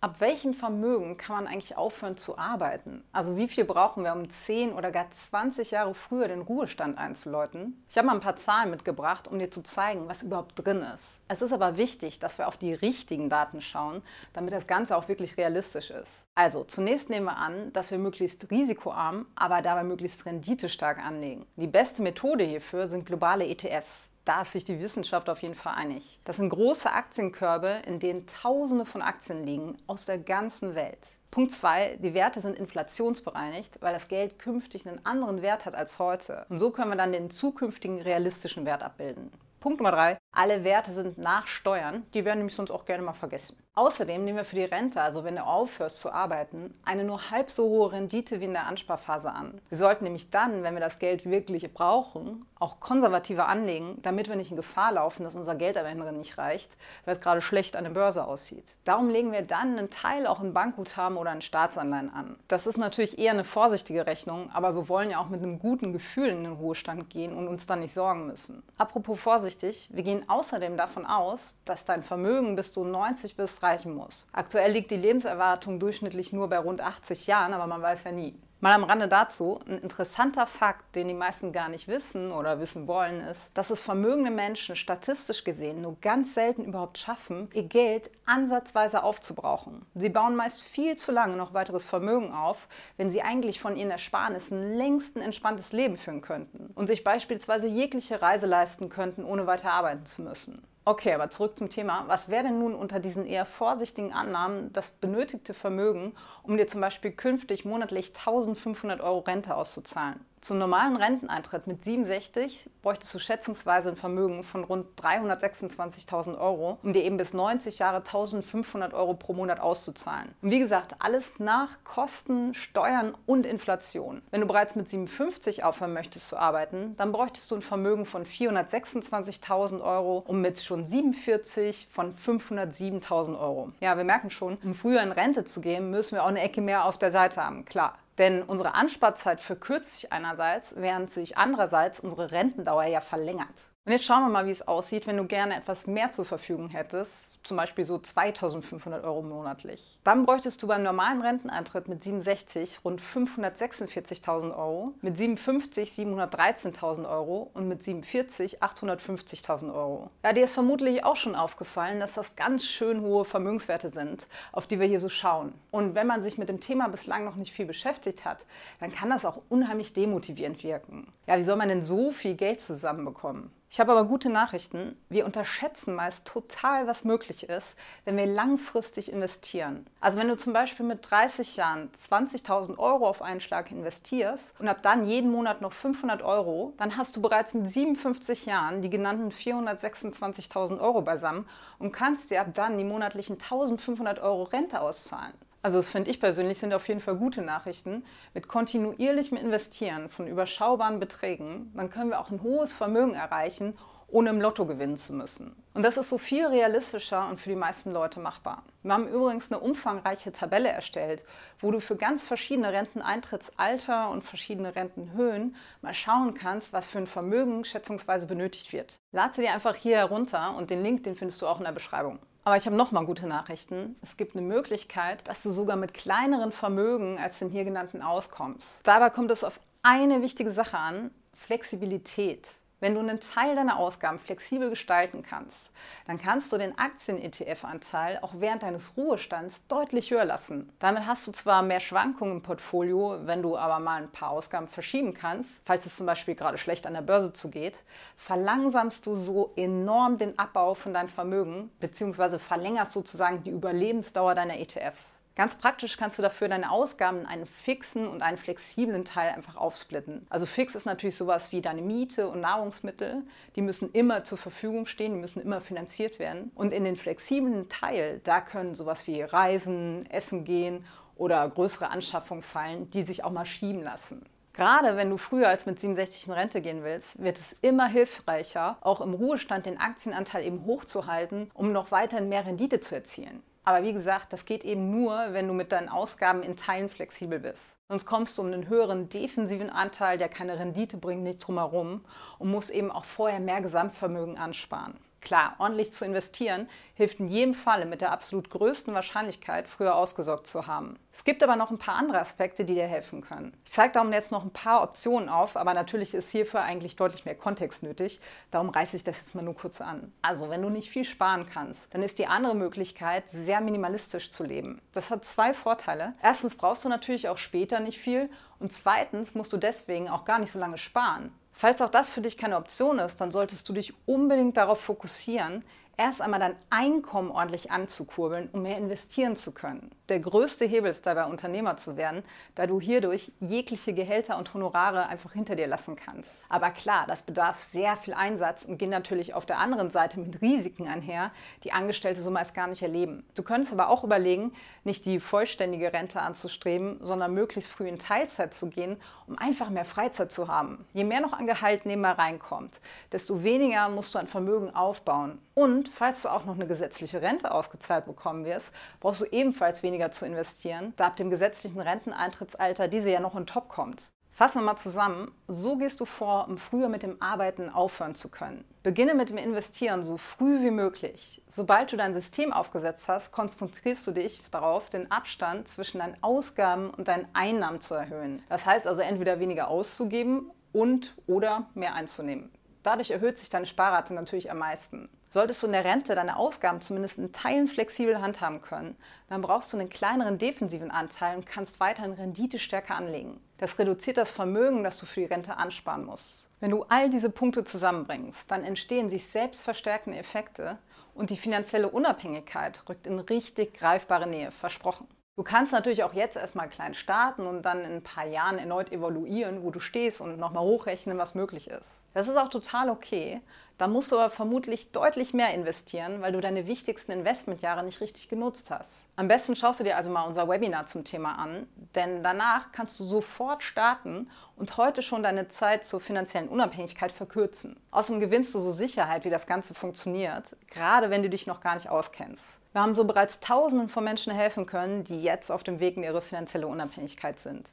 Ab welchem Vermögen kann man eigentlich aufhören zu arbeiten? Also wie viel brauchen wir, um 10 oder gar 20 Jahre früher den Ruhestand einzuläuten? Ich habe mal ein paar Zahlen mitgebracht, um dir zu zeigen, was überhaupt drin ist. Es ist aber wichtig, dass wir auf die richtigen Daten schauen, damit das Ganze auch wirklich realistisch ist. Also zunächst nehmen wir an, dass wir möglichst risikoarm, aber dabei möglichst renditestark anlegen. Die beste Methode hierfür sind globale ETFs da ist sich die Wissenschaft auf jeden Fall einig. Das sind große Aktienkörbe, in denen Tausende von Aktien liegen aus der ganzen Welt. Punkt 2, die Werte sind inflationsbereinigt, weil das Geld künftig einen anderen Wert hat als heute. Und so können wir dann den zukünftigen realistischen Wert abbilden. Punkt Nummer 3, alle Werte sind nach Steuern. Die werden nämlich sonst auch gerne mal vergessen. Außerdem nehmen wir für die Rente, also wenn du aufhörst zu arbeiten, eine nur halb so hohe Rendite wie in der Ansparphase an. Wir sollten nämlich dann, wenn wir das Geld wirklich brauchen, auch konservativer anlegen, damit wir nicht in Gefahr laufen, dass unser Geld am Ende nicht reicht, weil es gerade schlecht an der Börse aussieht. Darum legen wir dann einen Teil auch in Bankguthaben oder in Staatsanleihen an. Das ist natürlich eher eine vorsichtige Rechnung, aber wir wollen ja auch mit einem guten Gefühl in den Ruhestand gehen und uns dann nicht sorgen müssen. Apropos vorsichtig, wir gehen außerdem davon aus, dass dein Vermögen bis zu 90 bis 30 reichen muss. Aktuell liegt die Lebenserwartung durchschnittlich nur bei rund 80 Jahren, aber man weiß ja nie. Mal am Rande dazu, ein interessanter Fakt, den die meisten gar nicht wissen oder wissen wollen, ist, dass es vermögende Menschen statistisch gesehen nur ganz selten überhaupt schaffen, ihr Geld ansatzweise aufzubrauchen. Sie bauen meist viel zu lange noch weiteres Vermögen auf, wenn sie eigentlich von ihren Ersparnissen längst ein entspanntes Leben führen könnten und sich beispielsweise jegliche Reise leisten könnten, ohne weiter arbeiten zu müssen. Okay, aber zurück zum Thema. Was wäre denn nun unter diesen eher vorsichtigen Annahmen das benötigte Vermögen, um dir zum Beispiel künftig monatlich 1500 Euro Rente auszuzahlen? Zum normalen Renteneintritt mit 67 bräuchtest du schätzungsweise ein Vermögen von rund 326.000 Euro, um dir eben bis 90 Jahre 1.500 Euro pro Monat auszuzahlen. Und wie gesagt, alles nach Kosten, Steuern und Inflation. Wenn du bereits mit 57 aufhören möchtest zu arbeiten, dann bräuchtest du ein Vermögen von 426.000 Euro und mit schon 47 von 507.000 Euro. Ja, wir merken schon, um früher in Rente zu gehen, müssen wir auch eine Ecke mehr auf der Seite haben, klar. Denn unsere Ansparzeit verkürzt sich einerseits, während sich andererseits unsere Rentendauer ja verlängert. Und jetzt schauen wir mal, wie es aussieht, wenn du gerne etwas mehr zur Verfügung hättest, zum Beispiel so 2500 Euro monatlich. Dann bräuchtest du beim normalen Renteneintritt mit 67 rund 546.000 Euro, mit 57 713.000 Euro und mit 47 850.000 Euro. Ja, dir ist vermutlich auch schon aufgefallen, dass das ganz schön hohe Vermögenswerte sind, auf die wir hier so schauen. Und wenn man sich mit dem Thema bislang noch nicht viel beschäftigt hat, dann kann das auch unheimlich demotivierend wirken. Ja, wie soll man denn so viel Geld zusammenbekommen? Ich habe aber gute Nachrichten. Wir unterschätzen meist total, was möglich ist, wenn wir langfristig investieren. Also wenn du zum Beispiel mit 30 Jahren 20.000 Euro auf einen Schlag investierst und ab dann jeden Monat noch 500 Euro, dann hast du bereits mit 57 Jahren die genannten 426.000 Euro beisammen und kannst dir ab dann die monatlichen 1.500 Euro Rente auszahlen. Also das finde ich persönlich sind auf jeden Fall gute Nachrichten. Mit kontinuierlichem Investieren von überschaubaren Beträgen, dann können wir auch ein hohes Vermögen erreichen, ohne im Lotto gewinnen zu müssen. Und das ist so viel realistischer und für die meisten Leute machbar. Wir haben übrigens eine umfangreiche Tabelle erstellt, wo du für ganz verschiedene Renteneintrittsalter und verschiedene Rentenhöhen mal schauen kannst, was für ein Vermögen schätzungsweise benötigt wird. Lade dir einfach hier herunter und den Link, den findest du auch in der Beschreibung. Aber ich habe noch mal gute Nachrichten. Es gibt eine Möglichkeit, dass du sogar mit kleineren Vermögen als den hier genannten auskommst. Dabei kommt es auf eine wichtige Sache an, Flexibilität. Wenn du einen Teil deiner Ausgaben flexibel gestalten kannst, dann kannst du den Aktien-ETF-Anteil auch während deines Ruhestands deutlich höher lassen. Damit hast du zwar mehr Schwankungen im Portfolio, wenn du aber mal ein paar Ausgaben verschieben kannst, falls es zum Beispiel gerade schlecht an der Börse zugeht, verlangsamst du so enorm den Abbau von deinem Vermögen, beziehungsweise verlängerst sozusagen die Überlebensdauer deiner ETFs. Ganz praktisch kannst du dafür deine Ausgaben in einen fixen und einen flexiblen Teil einfach aufsplitten. Also fix ist natürlich sowas wie deine Miete und Nahrungsmittel. Die müssen immer zur Verfügung stehen, die müssen immer finanziert werden. Und in den flexiblen Teil, da können sowas wie Reisen, Essen gehen oder größere Anschaffungen fallen, die sich auch mal schieben lassen. Gerade wenn du früher als mit 67 in Rente gehen willst, wird es immer hilfreicher, auch im Ruhestand den Aktienanteil eben hochzuhalten, um noch weiterhin mehr Rendite zu erzielen. Aber wie gesagt, das geht eben nur, wenn du mit deinen Ausgaben in Teilen flexibel bist. Sonst kommst du um einen höheren defensiven Anteil, der keine Rendite bringt, nicht drum herum und musst eben auch vorher mehr Gesamtvermögen ansparen. Klar, ordentlich zu investieren hilft in jedem Falle mit der absolut größten Wahrscheinlichkeit, früher ausgesorgt zu haben. Es gibt aber noch ein paar andere Aspekte, die dir helfen können. Ich zeige darum jetzt noch ein paar Optionen auf, aber natürlich ist hierfür eigentlich deutlich mehr Kontext nötig. Darum reiße ich das jetzt mal nur kurz an. Also, wenn du nicht viel sparen kannst, dann ist die andere Möglichkeit, sehr minimalistisch zu leben. Das hat zwei Vorteile. Erstens brauchst du natürlich auch später nicht viel und zweitens musst du deswegen auch gar nicht so lange sparen. Falls auch das für dich keine Option ist, dann solltest du dich unbedingt darauf fokussieren, erst einmal dein Einkommen ordentlich anzukurbeln, um mehr investieren zu können. Der größte Hebel ist dabei, Unternehmer zu werden, da du hierdurch jegliche Gehälter und Honorare einfach hinter dir lassen kannst. Aber klar, das bedarf sehr viel Einsatz und geht natürlich auf der anderen Seite mit Risiken einher, die Angestellte so meist gar nicht erleben. Du könntest aber auch überlegen, nicht die vollständige Rente anzustreben, sondern möglichst früh in Teilzeit zu gehen, um einfach mehr Freizeit zu haben. Je mehr noch an Gehalt nebenbei reinkommt, desto weniger musst du an Vermögen aufbauen. Und falls du auch noch eine gesetzliche Rente ausgezahlt bekommen wirst, brauchst du ebenfalls weniger zu investieren, da ab dem gesetzlichen Renteneintrittsalter diese ja noch on top kommt. Fassen wir mal zusammen. So gehst du vor, um früher mit dem Arbeiten aufhören zu können. Beginne mit dem Investieren so früh wie möglich. Sobald du dein System aufgesetzt hast, konzentrierst du dich darauf, den Abstand zwischen deinen Ausgaben und deinen Einnahmen zu erhöhen. Das heißt also entweder weniger auszugeben und oder mehr einzunehmen. Dadurch erhöht sich deine Sparrate natürlich am meisten. Solltest du in der Rente deine Ausgaben zumindest in Teilen flexibel handhaben können, dann brauchst du einen kleineren defensiven Anteil und kannst weiterhin Rendite stärker anlegen. Das reduziert das Vermögen, das du für die Rente ansparen musst. Wenn du all diese Punkte zusammenbringst, dann entstehen sich selbst verstärkende Effekte und die finanzielle Unabhängigkeit rückt in richtig greifbare Nähe, versprochen. Du kannst natürlich auch jetzt erstmal klein starten und dann in ein paar Jahren erneut evaluieren, wo du stehst und nochmal hochrechnen, was möglich ist. Das ist auch total okay. Da musst du aber vermutlich deutlich mehr investieren, weil du deine wichtigsten Investmentjahre nicht richtig genutzt hast. Am besten schaust du dir also mal unser Webinar zum Thema an, denn danach kannst du sofort starten und heute schon deine Zeit zur finanziellen Unabhängigkeit verkürzen. Außerdem gewinnst du so Sicherheit, wie das Ganze funktioniert, gerade wenn du dich noch gar nicht auskennst. Wir haben so bereits Tausenden von Menschen helfen können, die jetzt auf dem Weg in ihre finanzielle Unabhängigkeit sind.